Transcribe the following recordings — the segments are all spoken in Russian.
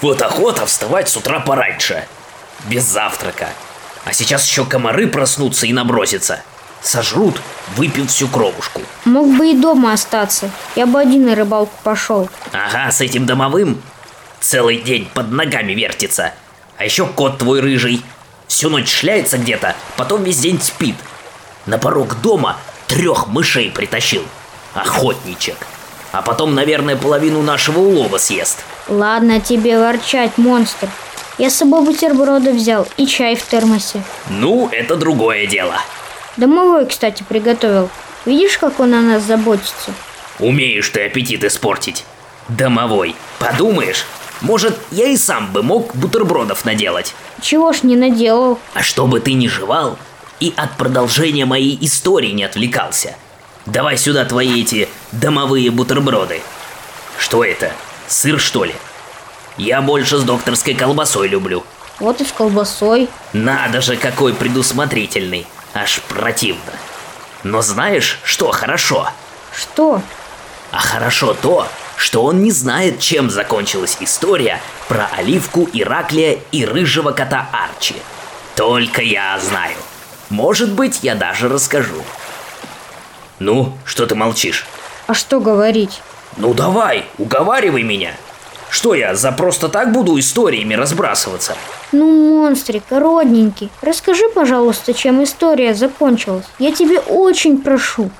Вот охота вставать с утра пораньше. Без завтрака. А сейчас еще комары проснутся и набросятся. Сожрут, выпьют всю кровушку. Мог бы и дома остаться. Я бы один на рыбалку пошел. Ага, с этим домовым целый день под ногами вертится. А еще кот твой рыжий. Всю ночь шляется где-то, потом весь день спит. На порог дома трех мышей притащил. Охотничек. А потом, наверное, половину нашего улова съест. Ладно тебе ворчать, монстр. Я с собой бутерброды взял и чай в термосе. Ну, это другое дело. Домовой, кстати, приготовил. Видишь, как он о нас заботится? Умеешь ты аппетит испортить. Домовой. Подумаешь, может, я и сам бы мог бутербродов наделать. Чего ж не наделал? А чтобы ты не жевал и от продолжения моей истории не отвлекался. Давай сюда твои эти домовые бутерброды. Что это? Сыр, что ли? Я больше с докторской колбасой люблю. Вот и с колбасой. Надо же, какой предусмотрительный. Аж противно. Но знаешь, что хорошо? Что? А хорошо то, что он не знает, чем закончилась история про Оливку, Ираклия и рыжего кота Арчи. Только я знаю. Может быть, я даже расскажу. Ну, что ты молчишь? А что говорить? Ну давай, уговаривай меня. Что я, за просто так буду историями разбрасываться? Ну, монстрик, родненький, расскажи, пожалуйста, чем история закончилась. Я тебе очень прошу.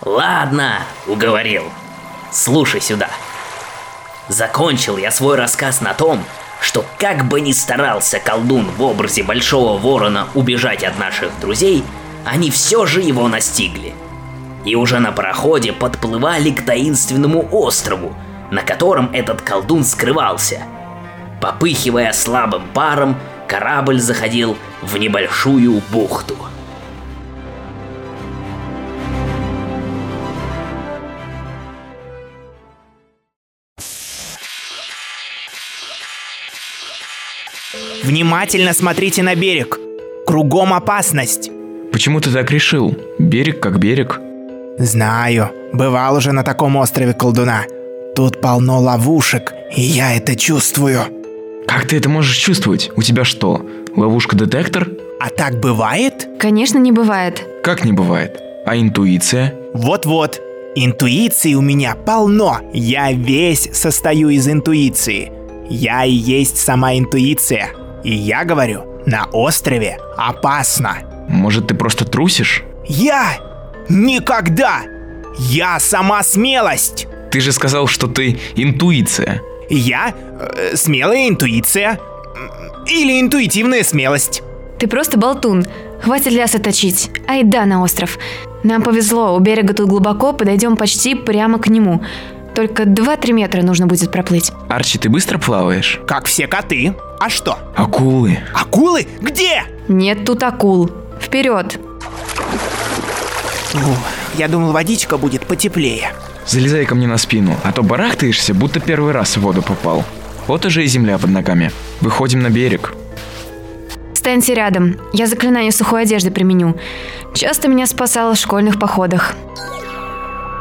Ладно, уговорил. Слушай сюда. Закончил я свой рассказ на том, что как бы ни старался колдун в образе большого ворона убежать от наших друзей, они все же его настигли. И уже на пароходе подплывали к таинственному острову, на котором этот колдун скрывался. Попыхивая слабым паром, корабль заходил в небольшую бухту. Внимательно смотрите на берег. Кругом опасность. Почему ты так решил? Берег как берег. Знаю, бывал уже на таком острове колдуна. Тут полно ловушек, и я это чувствую. Как ты это можешь чувствовать? У тебя что, ловушка-детектор? А так бывает? Конечно, не бывает. Как не бывает? А интуиция? Вот-вот. Интуиции у меня полно. Я весь состою из интуиции. Я и есть сама интуиция. И я говорю, на острове опасно. Может, ты просто трусишь? Я? Никогда! Я сама смелость! Ты же сказал, что ты интуиция. Я э, смелая интуиция. Или интуитивная смелость. Ты просто болтун. Хватит ляса точить. Айда на остров. Нам повезло, у берега тут глубоко, подойдем почти прямо к нему. Только 2-3 метра нужно будет проплыть. Арчи, ты быстро плаваешь? Как все коты. А что? Акулы. Акулы? Где? Нет тут акул. Вперед! Фу, я думал, водичка будет потеплее. Залезай ко мне на спину, а то барахтаешься, будто первый раз в воду попал. Вот уже и земля под ногами. Выходим на берег. Встаньте рядом. Я заклинание сухой одежды применю. Часто меня спасало в школьных походах.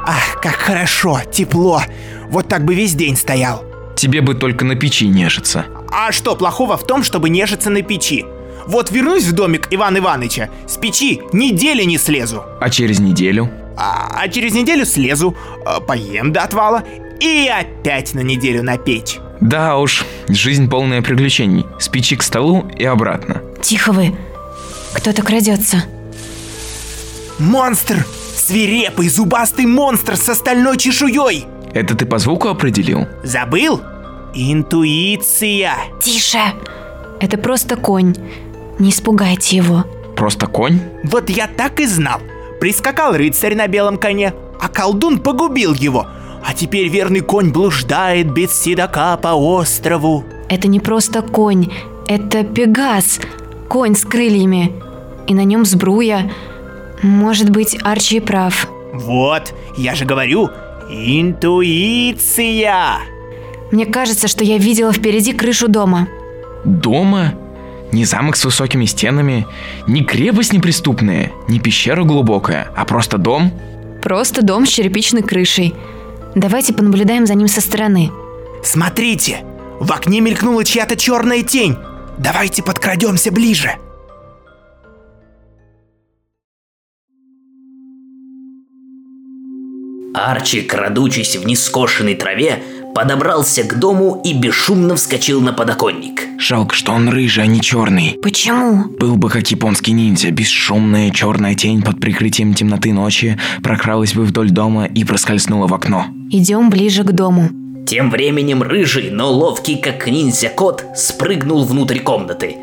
Ах, как хорошо, тепло. Вот так бы весь день стоял. Тебе бы только на печи нежиться. А что плохого в том, чтобы нежиться на печи? Вот вернусь в домик Ивана Иваныча, с печи недели не слезу. А через неделю? А, а через неделю слезу, а, поем до отвала и опять на неделю на печь. Да уж, жизнь полная приключений. С печи к столу и обратно. Тихо вы. Кто-то крадется. Монстр! Свирепый зубастый монстр с остальной чешуей! Это ты по звуку определил? Забыл? Интуиция! Тише! Это просто конь. Не испугайте его. Просто конь? Вот я так и знал. Прискакал рыцарь на белом коне, а колдун погубил его. А теперь верный конь блуждает без седока по острову. Это не просто конь, это Пегас. Конь с крыльями. И на нем сбруя. Может быть, Арчи прав. Вот, я же говорю, интуиция. Мне кажется, что я видела впереди крышу дома. Дома? Не замок с высокими стенами, не крепость неприступная, не пещера глубокая, а просто дом? Просто дом с черепичной крышей. Давайте понаблюдаем за ним со стороны. Смотрите, В окне мелькнула чья-то черная тень. Давайте подкрадемся ближе. Арчи, крадучись в нескошенной траве, подобрался к дому и бесшумно вскочил на подоконник. Жалко, что он рыжий, а не черный. Почему? Был бы как японский ниндзя, бесшумная черная тень под прикрытием темноты ночи прокралась бы вдоль дома и проскользнула в окно. Идем ближе к дому. Тем временем рыжий, но ловкий как ниндзя кот, спрыгнул внутрь комнаты.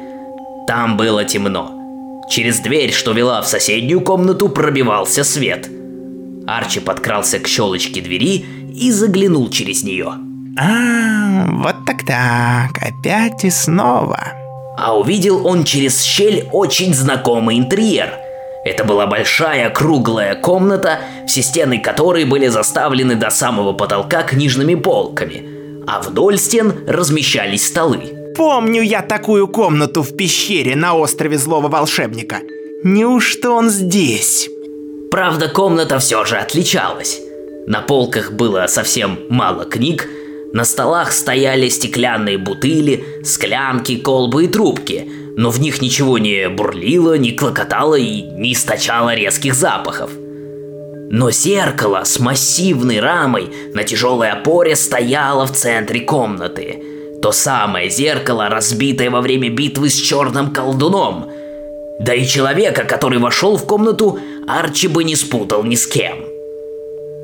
Там было темно. Через дверь, что вела в соседнюю комнату, пробивался свет. Арчи подкрался к щелочке двери и заглянул через нее. А, вот так-так, опять и снова. А увидел он через щель очень знакомый интерьер. Это была большая круглая комната, все стены которой были заставлены до самого потолка книжными полками, а вдоль стен размещались столы. Помню я такую комнату в пещере на острове Злого Волшебника. Неужто он здесь? Правда, комната все же отличалась. На полках было совсем мало книг, на столах стояли стеклянные бутыли, склянки, колбы и трубки, но в них ничего не бурлило, не клокотало и не источало резких запахов. Но зеркало с массивной рамой на тяжелой опоре стояло в центре комнаты. То самое зеркало, разбитое во время битвы с черным колдуном. Да и человека, который вошел в комнату, Арчи бы не спутал ни с кем.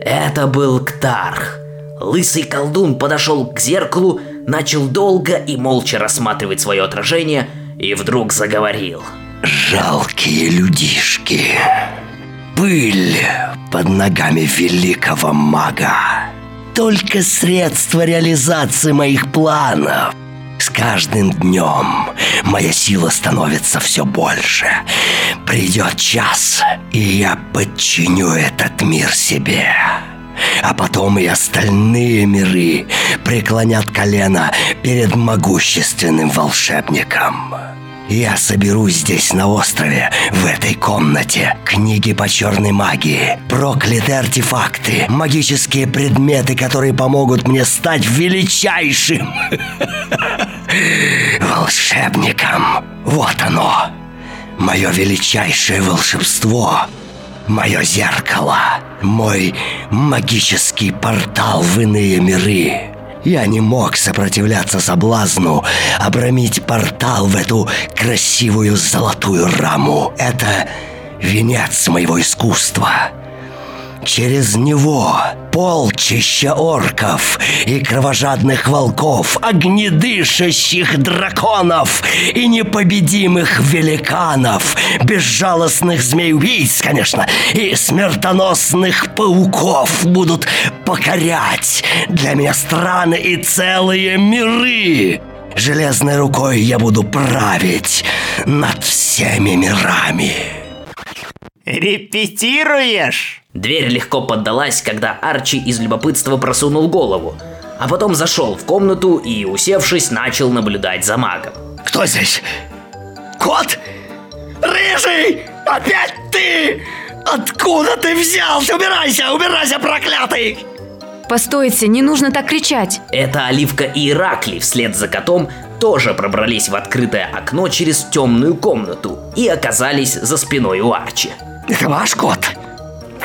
Это был Ктарх. Лысый колдун подошел к зеркалу, начал долго и молча рассматривать свое отражение и вдруг заговорил. Жалкие людишки. Пыль под ногами великого мага. Только средство реализации моих планов. С каждым днем моя сила становится все больше. Придет час, и я подчиню этот мир себе. А потом и остальные миры преклонят колено перед могущественным волшебником. Я соберу здесь на острове, в этой комнате, книги по черной магии, проклятые артефакты, магические предметы, которые помогут мне стать величайшим волшебником. Вот оно, мое величайшее волшебство, мое зеркало, мой магический портал в иные миры. Я не мог сопротивляться соблазну обрамить портал в эту красивую золотую раму. Это венец моего искусства. Через него полчища орков и кровожадных волков, огнедышащих драконов и непобедимых великанов, безжалостных змей-убийц, конечно, и смертоносных пауков будут покорять для меня страны и целые миры. Железной рукой я буду править над всеми мирами. Репетируешь? Дверь легко поддалась, когда Арчи из любопытства просунул голову, а потом зашел в комнату и, усевшись, начал наблюдать за магом. Кто здесь? Кот? Рыжий! Опять ты! Откуда ты взялся? Убирайся, убирайся, проклятый! Постойте, не нужно так кричать. Это Оливка и Иракли вслед за котом тоже пробрались в открытое окно через темную комнату и оказались за спиной у Арчи. Это ваш кот?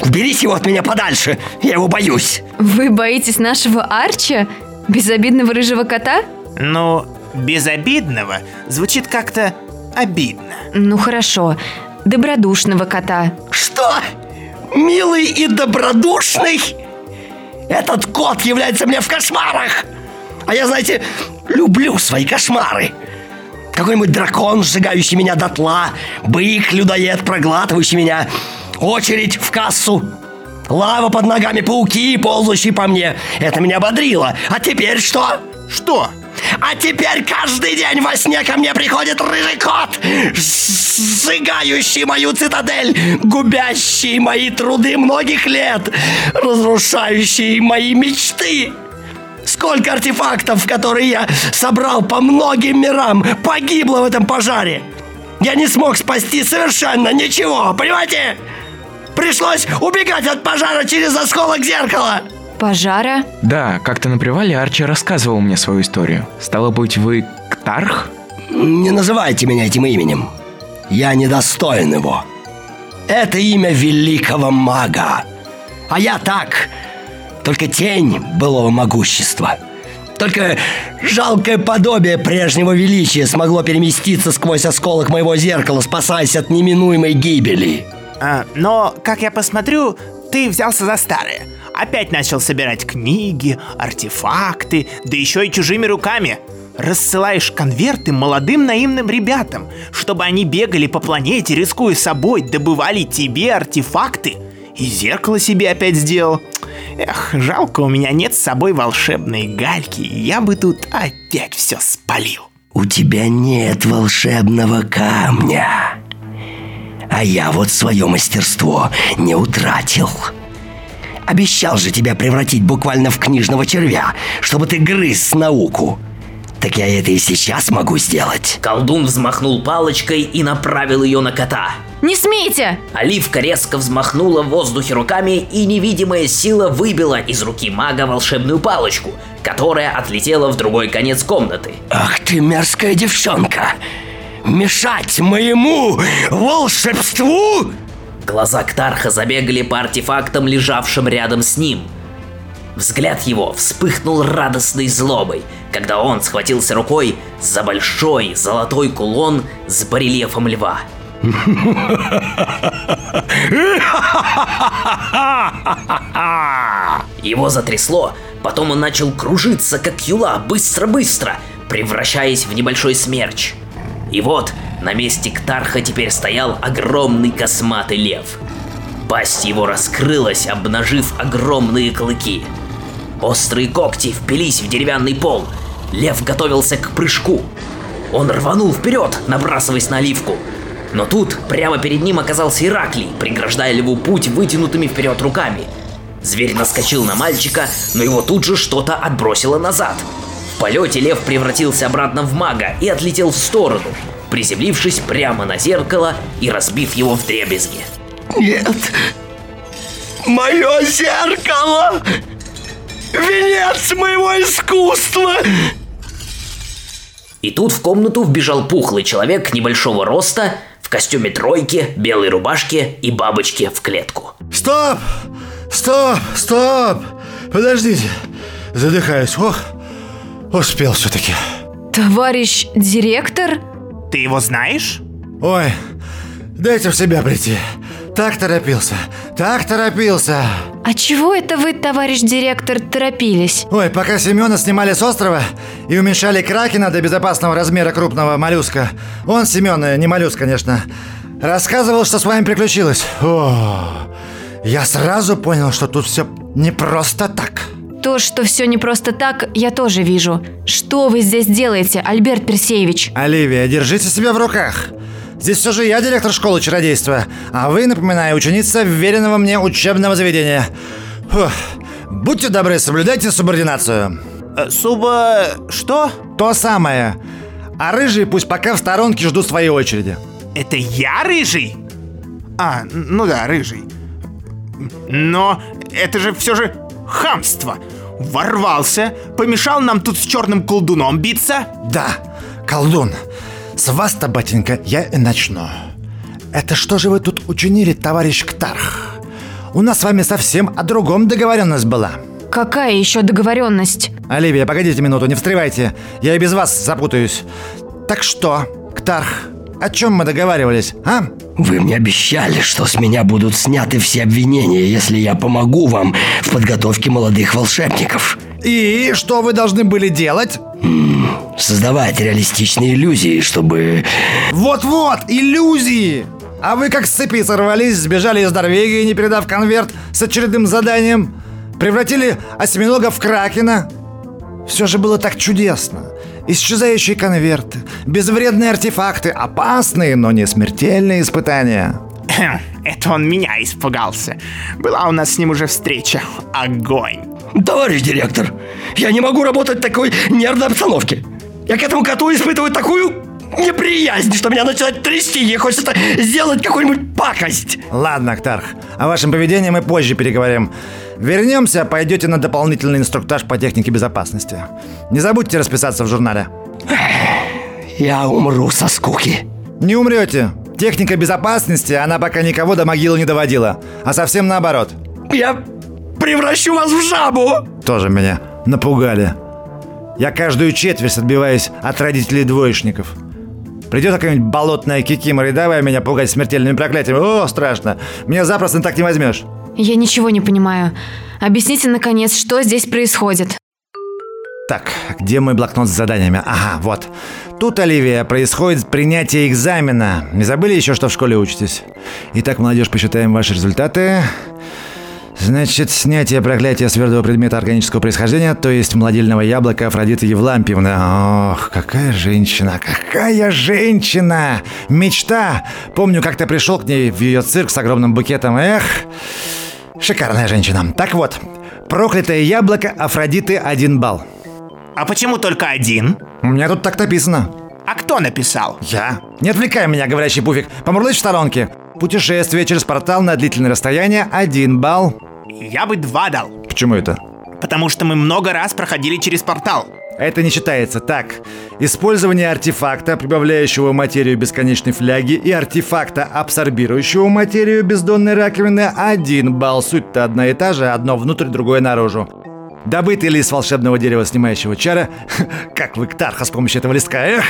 Уберите его от меня подальше, я его боюсь. Вы боитесь нашего Арча? Безобидного рыжего кота? Ну, безобидного звучит как-то обидно. Ну хорошо, добродушного кота. Что? Милый и добродушный? Этот кот является мне в кошмарах. А я, знаете, люблю свои кошмары. Какой-нибудь дракон, сжигающий меня дотла, бык-людоед, проглатывающий меня, очередь в кассу, лава под ногами, пауки, ползущие по мне. Это меня бодрило. А теперь что? Что? А теперь каждый день во сне ко мне приходит рыжий кот, сжигающий мою цитадель, губящий мои труды многих лет, разрушающий мои мечты. Сколько артефактов, которые я собрал по многим мирам, погибло в этом пожаре. Я не смог спасти совершенно ничего, понимаете? Пришлось убегать от пожара через осколок зеркала. Пожара? Да, как-то на привале Арчи рассказывал мне свою историю. Стало быть, вы Ктарх? Не называйте меня этим именем. Я недостоин его. Это имя великого мага. А я так, только тень былого могущества. Только жалкое подобие прежнего величия смогло переместиться сквозь осколок моего зеркала, спасаясь от неминуемой гибели. А, но, как я посмотрю, ты взялся за старое. Опять начал собирать книги, артефакты, да еще и чужими руками. Рассылаешь конверты молодым наивным ребятам, чтобы они бегали по планете, рискуя собой, добывали тебе артефакты. И зеркало себе опять сделал. Эх, жалко, у меня нет с собой волшебной гальки, я бы тут опять все спалил. У тебя нет волшебного камня. А я вот свое мастерство не утратил. Обещал же тебя превратить буквально в книжного червя, чтобы ты грыз науку. Так я это и сейчас могу сделать. Колдун взмахнул палочкой и направил ее на кота. Не смейте! Оливка резко взмахнула в воздухе руками, и невидимая сила выбила из руки мага волшебную палочку, которая отлетела в другой конец комнаты. Ах ты мерзкая девчонка! Мешать моему волшебству? Глаза Ктарха забегали по артефактам, лежавшим рядом с ним. Взгляд его вспыхнул радостной злобой, когда он схватился рукой за большой золотой кулон с барельефом льва. Его затрясло, потом он начал кружиться, как юла, быстро-быстро, превращаясь в небольшой смерч. И вот на месте Ктарха теперь стоял огромный косматый лев. Пасть его раскрылась, обнажив огромные клыки. Острые когти впились в деревянный пол. Лев готовился к прыжку. Он рванул вперед, набрасываясь на оливку. Но тут прямо перед ним оказался Ираклий, преграждая льву путь вытянутыми вперед руками. Зверь наскочил на мальчика, но его тут же что-то отбросило назад. В полете лев превратился обратно в мага и отлетел в сторону, приземлившись прямо на зеркало и разбив его в дребезги. Нет. Мое зеркало! Венец моего искусства! И тут в комнату вбежал пухлый человек небольшого роста, костюме тройки, белой рубашке и бабочке в клетку. Стоп! Стоп! Стоп! Подождите. Задыхаюсь. Ох, успел все-таки. Товарищ директор? Ты его знаешь? Ой, дайте в себя прийти. Так торопился, так торопился. А чего это вы, товарищ директор, торопились? Ой, пока Семена снимали с острова и уменьшали кракена до безопасного размера крупного моллюска, он, Семен, не моллюск, конечно, рассказывал, что с вами приключилось. О, я сразу понял, что тут все не просто так. То, что все не просто так, я тоже вижу. Что вы здесь делаете, Альберт Персеевич? Оливия, держите себя в руках. Здесь все же я директор школы чародейства, а вы, напоминаю, ученица веренного мне учебного заведения. Фух. Будьте добры, соблюдайте субординацию. Э, Суба... что? То самое. А рыжие пусть пока в сторонке ждут своей очереди. Это я рыжий? А, ну да, рыжий. Но это же все же хамство. Ворвался, помешал нам тут с черным колдуном биться. Да, колдун, с вас-то, батенька, я и начну. Это что же вы тут учинили, товарищ Ктарх? У нас с вами совсем о другом договоренность была. Какая еще договоренность? Оливия, погодите минуту, не встревайте. Я и без вас запутаюсь. Так что, Ктарх, о чем мы договаривались, а? Вы мне обещали, что с меня будут сняты все обвинения, если я помогу вам в подготовке молодых волшебников. И что вы должны были делать? Создавать реалистичные иллюзии, чтобы... Вот-вот, иллюзии! А вы как с цепи сорвались, сбежали из Норвегии, не передав конверт с очередным заданием? Превратили осьминога в кракена? Все же было так чудесно. Исчезающие конверты, безвредные артефакты, опасные, но не смертельные испытания. Это он меня испугался. Была у нас с ним уже встреча. Огонь. Товарищ директор, я не могу работать в такой нервной обстановке. Я к этому коту испытываю такую неприязнь, что меня начинает трясти, ей хочется сделать какую-нибудь пакость. Ладно, Актарх, о вашем поведении мы позже переговорим. Вернемся, пойдете на дополнительный инструктаж по технике безопасности. Не забудьте расписаться в журнале. Я умру со скуки. Не умрете. Техника безопасности, она пока никого до могилы не доводила. А совсем наоборот. Я превращу вас в жабу. Тоже меня напугали. Я каждую четверть отбиваюсь от родителей двоечников. Придет какая-нибудь болотная кикимора и давай меня пугать смертельными проклятиями. О, страшно. Меня запросто так не возьмешь. Я ничего не понимаю. Объясните, наконец, что здесь происходит. Так, где мой блокнот с заданиями? Ага, вот. Тут, Оливия, происходит принятие экзамена. Не забыли еще, что в школе учитесь? Итак, молодежь, посчитаем ваши результаты. Значит, снятие проклятия свердого предмета органического происхождения, то есть младильного яблока Афродиты Евлампьевны. Ох, какая женщина, какая женщина! Мечта! Помню, как ты пришел к ней в ее цирк с огромным букетом. Эх, шикарная женщина. Так вот, проклятое яблоко Афродиты один балл. А почему только один? У меня тут так написано. А кто написал? Я? Не отвлекай меня, говорящий пуфик. Помурлысь в сторонке. Путешествие через портал на длительное расстояние – один балл. Я бы два дал. Почему это? Потому что мы много раз проходили через портал. Это не считается. Так, использование артефакта, прибавляющего материю бесконечной фляги, и артефакта, абсорбирующего материю бездонной раковины – один балл. Суть-то одна и та же, одно внутрь, другое наружу. Добытый лист волшебного дерева, снимающего чара. Как вы Ктарха с помощью этого листка, эх!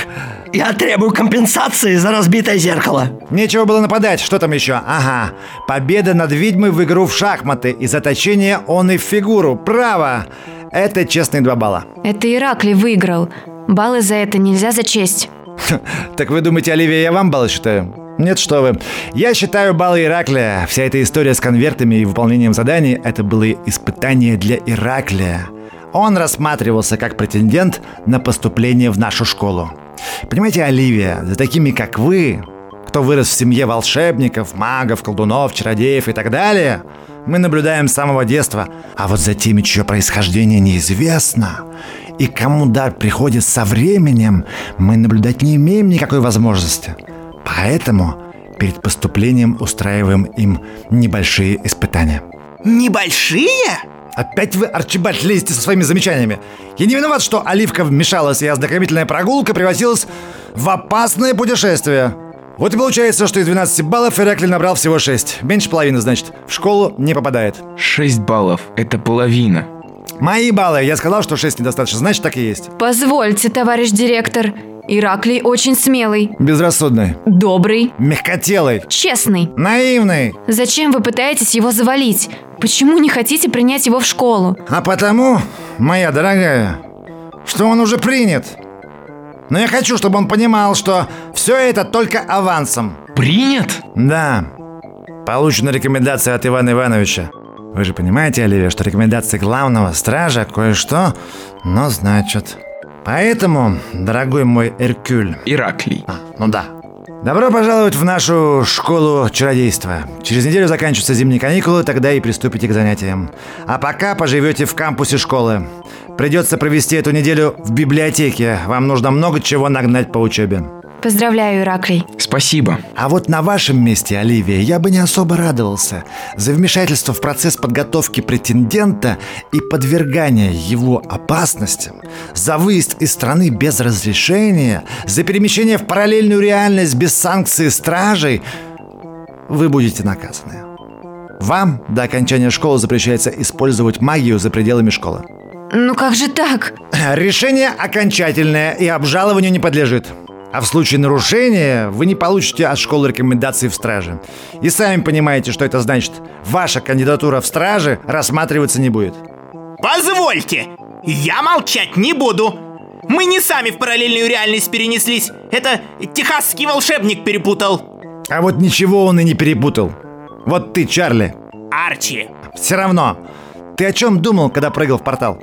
Я требую компенсации за разбитое зеркало. Нечего было нападать, что там еще? Ага. Победа над ведьмой в игру в шахматы и заточение он и в фигуру. Право! Это честные два балла. Это Иракли выиграл. Баллы за это нельзя зачесть. Так вы думаете, Оливия, я вам баллы считаю? Нет, что вы. Я считаю баллы Ираклия. Вся эта история с конвертами и выполнением заданий – это было испытание для Ираклия. Он рассматривался как претендент на поступление в нашу школу. Понимаете, Оливия, за такими, как вы, кто вырос в семье волшебников, магов, колдунов, чародеев и так далее, мы наблюдаем с самого детства. А вот за теми, чье происхождение неизвестно, и кому дар приходит со временем, мы наблюдать не имеем никакой возможности. Поэтому перед поступлением устраиваем им небольшие испытания. Небольшие? Опять вы, Арчибальд, лезете со своими замечаниями. Я не виноват, что Оливка вмешалась, и ознакомительная прогулка превратилась в опасное путешествие. Вот и получается, что из 12 баллов Иракли набрал всего 6. Меньше половины, значит. В школу не попадает. 6 баллов – это половина. Мои баллы. Я сказал, что 6 недостаточно, значит, так и есть. Позвольте, товарищ директор. Ираклий очень смелый, Безрассудный. добрый, Мягкотелый. честный. Наивный. Зачем вы пытаетесь его завалить? Почему не хотите принять его в школу? А потому, моя дорогая, что он уже принят. Но я хочу, чтобы он понимал, что все это только авансом. Принят? Да. Получена рекомендация от Ивана Ивановича. Вы же понимаете, Оливия, что рекомендации главного стража кое-что, но значит. Поэтому, дорогой мой Эркюль, Ираклий. а, ну да. Добро пожаловать в нашу школу чародейства. Через неделю заканчиваются зимние каникулы, тогда и приступите к занятиям. А пока поживете в кампусе школы. Придется провести эту неделю в библиотеке. Вам нужно много чего нагнать по учебе. Поздравляю, Ираклий. Спасибо. А вот на вашем месте, Оливия, я бы не особо радовался. За вмешательство в процесс подготовки претендента и подвергания его опасностям, за выезд из страны без разрешения, за перемещение в параллельную реальность без санкции стражей, вы будете наказаны. Вам до окончания школы запрещается использовать магию за пределами школы. Ну как же так? Решение окончательное и обжалованию не подлежит. А в случае нарушения вы не получите от школы рекомендаций в страже. И сами понимаете, что это значит. Ваша кандидатура в страже рассматриваться не будет. Позвольте, я молчать не буду. Мы не сами в параллельную реальность перенеслись. Это техасский волшебник перепутал. А вот ничего он и не перепутал. Вот ты, Чарли. Арчи. Все равно. Ты о чем думал, когда прыгал в портал?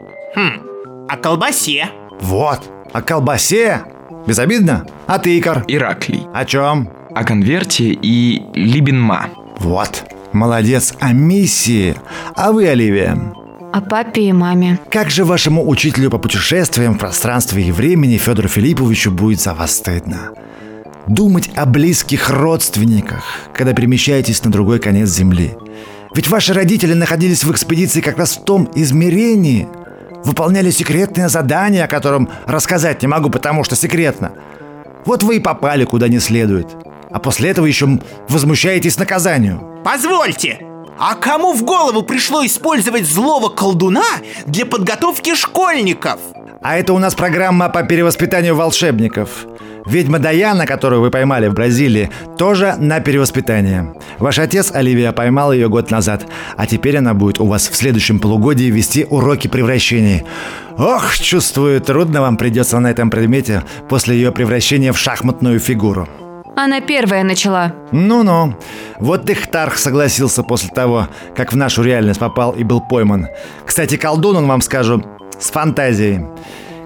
О колбасе. Вот. О колбасе. Безобидно. А ты, Икар? Ираклий. О чем? О конверте и Либенма. Вот. Молодец. О миссии. А вы, Оливия? о папе и маме. Как же вашему учителю по путешествиям в пространстве и времени Федору Филипповичу будет за вас стыдно? Думать о близких родственниках, когда перемещаетесь на другой конец Земли. Ведь ваши родители находились в экспедиции как раз в том измерении, выполняли секретное задание, о котором рассказать не могу, потому что секретно. Вот вы и попали куда не следует. А после этого еще возмущаетесь наказанию. Позвольте, а кому в голову пришло использовать злого колдуна для подготовки школьников? А это у нас программа по перевоспитанию волшебников. Ведьма Даяна, которую вы поймали в Бразилии, тоже на перевоспитание. Ваш отец, Оливия, поймал ее год назад, а теперь она будет у вас в следующем полугодии вести уроки превращений. Ох, чувствую, трудно вам придется на этом предмете после ее превращения в шахматную фигуру. Она первая начала. Ну-ну. Вот Ихтарх согласился после того, как в нашу реальность попал и был пойман. Кстати, колдун, он вам скажу, с фантазией.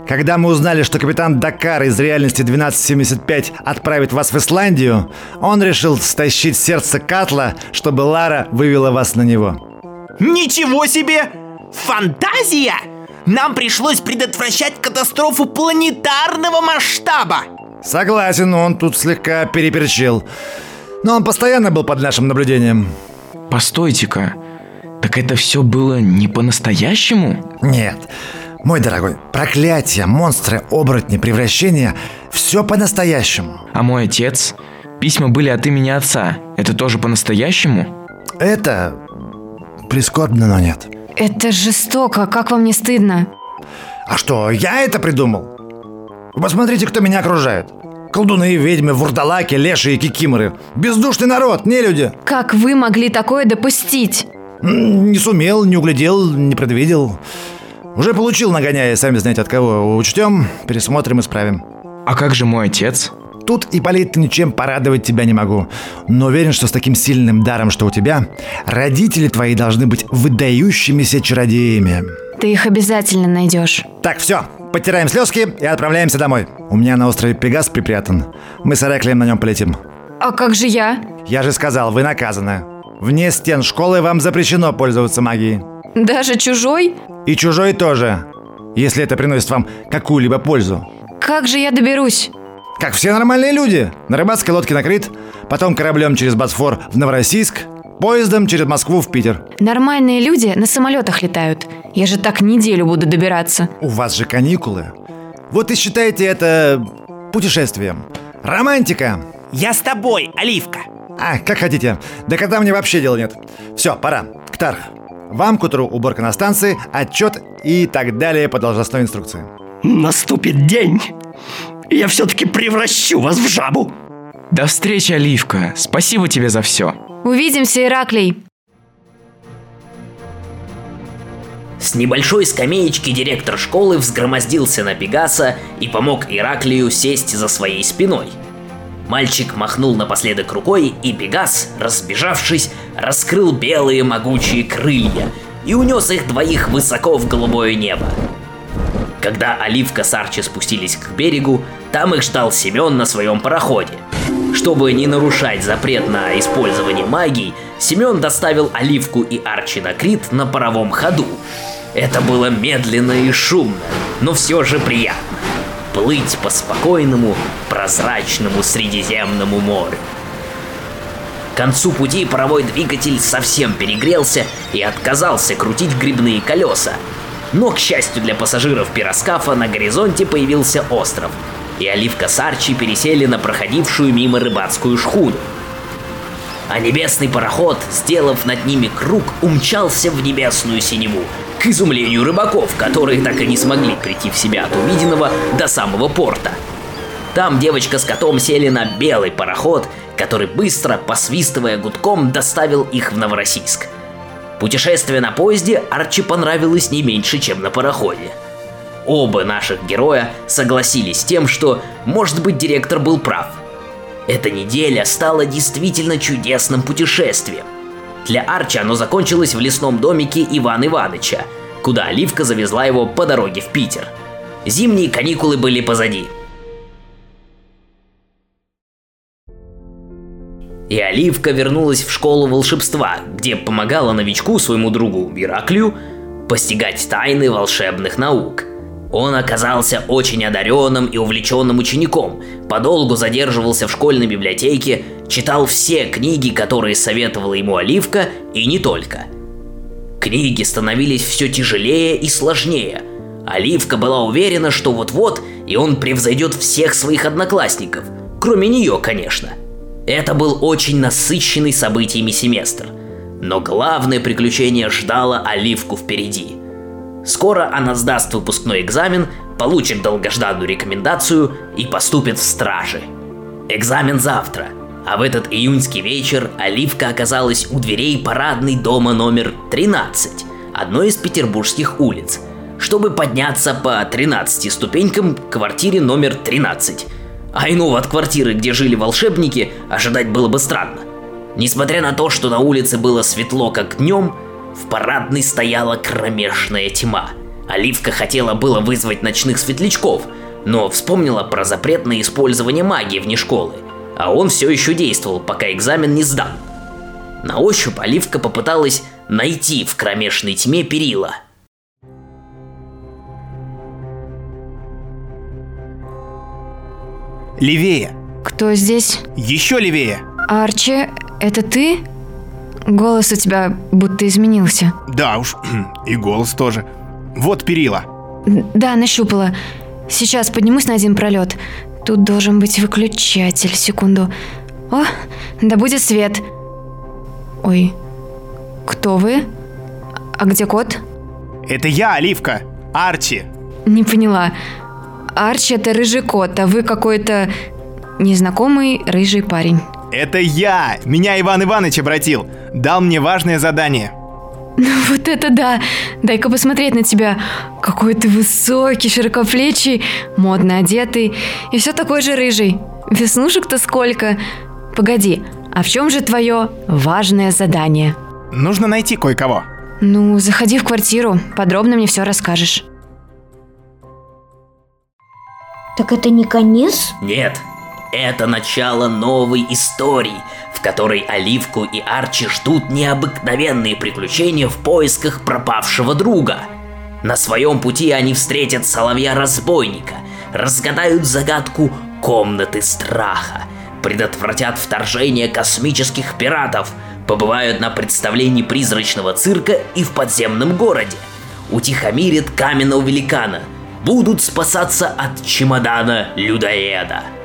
Когда мы узнали, что капитан Дакар из реальности 1275 отправит вас в Исландию, он решил стащить сердце Катла, чтобы Лара вывела вас на него. Ничего себе! Фантазия! Нам пришлось предотвращать катастрофу планетарного масштаба! Согласен, он тут слегка переперчил. Но он постоянно был под нашим наблюдением. Постойте-ка, так это все было не по-настоящему? Нет, мой дорогой, проклятие, монстры, оборотни, превращения – все по-настоящему. А мой отец? Письма были от имени отца. Это тоже по-настоящему? Это прискорбно, но нет. Это жестоко, как вам не стыдно? А что, я это придумал? Вы посмотрите, кто меня окружает. Колдуны, ведьмы, вурдалаки, леши и кикиморы. Бездушный народ, не люди. Как вы могли такое допустить? Не сумел, не углядел, не предвидел. Уже получил нагоняя, сами знаете от кого. Учтем, пересмотрим, исправим. А как же мой отец? Тут, Ипполит, ничем порадовать тебя не могу. Но уверен, что с таким сильным даром, что у тебя, родители твои должны быть выдающимися чародеями. Ты их обязательно найдешь. Так, все, потираем слезки и отправляемся домой. У меня на острове Пегас припрятан. Мы с Ореклием на нем полетим. А как же я? Я же сказал, вы наказаны. Вне стен школы вам запрещено пользоваться магией. Даже чужой? И чужой тоже, если это приносит вам какую-либо пользу. Как же я доберусь? Как все нормальные люди. На рыбацкой лодке на Крит, потом кораблем через Босфор в Новороссийск, поездом через Москву в Питер. Нормальные люди на самолетах летают. Я же так неделю буду добираться. У вас же каникулы. Вот и считайте это путешествием. Романтика. Я с тобой, Оливка. А, как хотите. Да когда мне вообще дела нет. Все, пора. Ктарх. Вам к утру уборка на станции, отчет и так далее по должностной инструкции. Наступит день, и я все-таки превращу вас в жабу. До встречи, Оливка. Спасибо тебе за все. Увидимся, Ираклий. С небольшой скамеечки директор школы взгромоздился на Пегаса и помог Ираклию сесть за своей спиной. Мальчик махнул напоследок рукой, и Пегас, разбежавшись, раскрыл белые могучие крылья и унес их двоих высоко в голубое небо. Когда Оливка с Арчи спустились к берегу, там их ждал Семен на своем пароходе. Чтобы не нарушать запрет на использование магии, Семен доставил Оливку и Арчи на Крит на паровом ходу. Это было медленно и шумно, но все же приятно. Плыть по спокойному, прозрачному Средиземному морю. К концу пути паровой двигатель совсем перегрелся и отказался крутить грибные колеса. Но, к счастью для пассажиров пироскафа, на горизонте появился остров, и Оливка с Арчи пересели на проходившую мимо рыбацкую шхуну. А небесный пароход, сделав над ними круг, умчался в небесную синеву, к изумлению рыбаков, которые так и не смогли прийти в себя от увиденного до самого порта. Там девочка с котом сели на белый пароход, который быстро, посвистывая гудком, доставил их в Новороссийск. Путешествие на поезде Арчи понравилось не меньше, чем на пароходе. Оба наших героя согласились с тем, что, может быть, директор был прав. Эта неделя стала действительно чудесным путешествием. Для Арчи оно закончилось в лесном домике Ивана Ивановича, куда Оливка завезла его по дороге в Питер. Зимние каникулы были позади. И Оливка вернулась в школу волшебства, где помогала новичку, своему другу Ираклию, постигать тайны волшебных наук. Он оказался очень одаренным и увлеченным учеником, подолгу задерживался в школьной библиотеке, читал все книги, которые советовала ему Оливка, и не только. Книги становились все тяжелее и сложнее. Оливка была уверена, что вот-вот и он превзойдет всех своих одноклассников, кроме нее, конечно. Это был очень насыщенный событиями семестр. Но главное приключение ждало Оливку впереди – Скоро она сдаст выпускной экзамен, получит долгожданную рекомендацию и поступит в стражи. Экзамен завтра, а в этот июньский вечер Оливка оказалась у дверей парадной дома номер 13, одной из петербургских улиц, чтобы подняться по 13 ступенькам к квартире номер 13. А иного от квартиры, где жили волшебники, ожидать было бы странно. Несмотря на то, что на улице было светло как днем, в парадной стояла кромешная тьма. Оливка хотела было вызвать ночных светлячков, но вспомнила про запрет на использование магии вне школы, а он все еще действовал, пока экзамен не сдан. На ощупь Оливка попыталась найти в кромешной тьме перила. Левее. Кто здесь? Еще левее. Арчи, это ты? Голос у тебя будто изменился. Да уж, и голос тоже. Вот перила. Да, нащупала. Сейчас поднимусь на один пролет. Тут должен быть выключатель. Секунду. О, да будет свет. Ой, кто вы? А где кот? Это я, Оливка. Арчи. Не поняла. Арчи это рыжий кот, а вы какой-то незнакомый рыжий парень. Это я! Меня Иван Иванович обратил. Дал мне важное задание. Ну вот это да! Дай-ка посмотреть на тебя. Какой ты высокий, широкоплечий, модно одетый и все такой же рыжий. Веснушек-то сколько? Погоди, а в чем же твое важное задание? Нужно найти кое-кого. Ну, заходи в квартиру, подробно мне все расскажешь. Так это не конец? Нет, это начало новой истории, в которой Оливку и Арчи ждут необыкновенные приключения в поисках пропавшего друга. На своем пути они встретят соловья-разбойника, разгадают загадку комнаты страха, предотвратят вторжение космических пиратов, побывают на представлении призрачного цирка и в подземном городе, утихомирят каменного великана, будут спасаться от чемодана людоеда –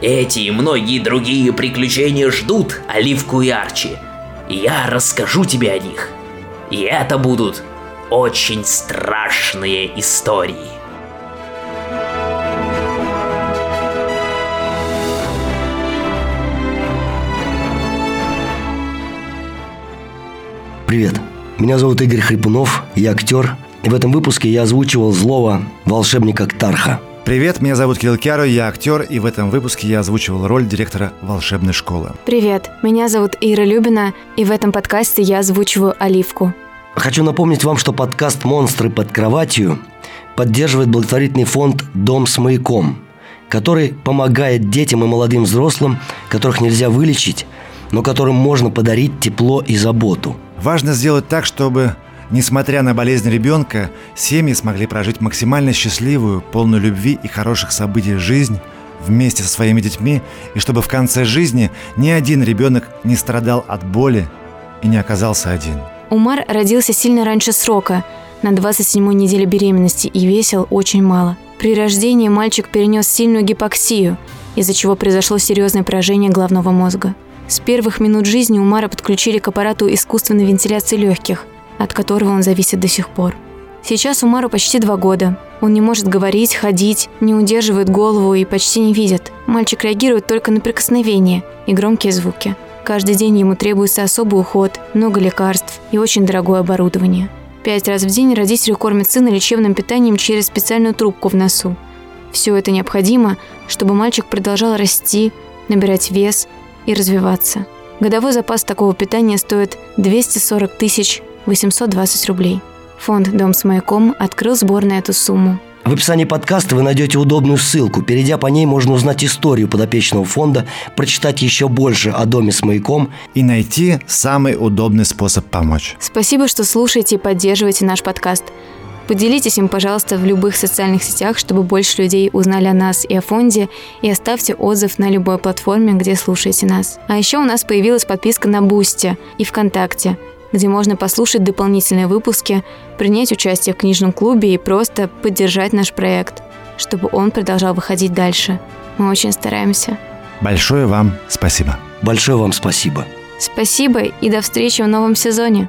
эти и многие другие приключения ждут Оливку и Арчи. Я расскажу тебе о них. И это будут очень страшные истории. Привет, меня зовут Игорь Хрипунов, я актер, и в этом выпуске я озвучивал злого волшебника Ктарха – Привет, меня зовут Кирилл Кяру, я актер, и в этом выпуске я озвучивал роль директора волшебной школы. Привет, меня зовут Ира Любина, и в этом подкасте я озвучиваю Оливку. Хочу напомнить вам, что подкаст «Монстры под кроватью» поддерживает благотворительный фонд «Дом с маяком», который помогает детям и молодым взрослым, которых нельзя вылечить, но которым можно подарить тепло и заботу. Важно сделать так, чтобы Несмотря на болезнь ребенка, семьи смогли прожить максимально счастливую, полную любви и хороших событий жизнь вместе со своими детьми, и чтобы в конце жизни ни один ребенок не страдал от боли и не оказался один. Умар родился сильно раньше срока, на 27-й неделе беременности, и весил очень мало. При рождении мальчик перенес сильную гипоксию, из-за чего произошло серьезное поражение головного мозга. С первых минут жизни Умара подключили к аппарату искусственной вентиляции легких – от которого он зависит до сих пор. Сейчас Умару почти два года. Он не может говорить, ходить, не удерживает голову и почти не видит. Мальчик реагирует только на прикосновения и громкие звуки. Каждый день ему требуется особый уход, много лекарств и очень дорогое оборудование. Пять раз в день родители кормят сына лечебным питанием через специальную трубку в носу. Все это необходимо, чтобы мальчик продолжал расти, набирать вес и развиваться. Годовой запас такого питания стоит 240 тысяч 820 рублей. Фонд «Дом с маяком» открыл сбор на эту сумму. В описании подкаста вы найдете удобную ссылку. Перейдя по ней, можно узнать историю подопечного фонда, прочитать еще больше о доме с маяком. И найти самый удобный способ помочь. Спасибо, что слушаете и поддерживаете наш подкаст. Поделитесь им, пожалуйста, в любых социальных сетях, чтобы больше людей узнали о нас и о фонде, и оставьте отзыв на любой платформе, где слушаете нас. А еще у нас появилась подписка на Бусти и ВКонтакте, где можно послушать дополнительные выпуски, принять участие в книжном клубе и просто поддержать наш проект, чтобы он продолжал выходить дальше. Мы очень стараемся. Большое вам спасибо. Большое вам спасибо. Спасибо и до встречи в новом сезоне.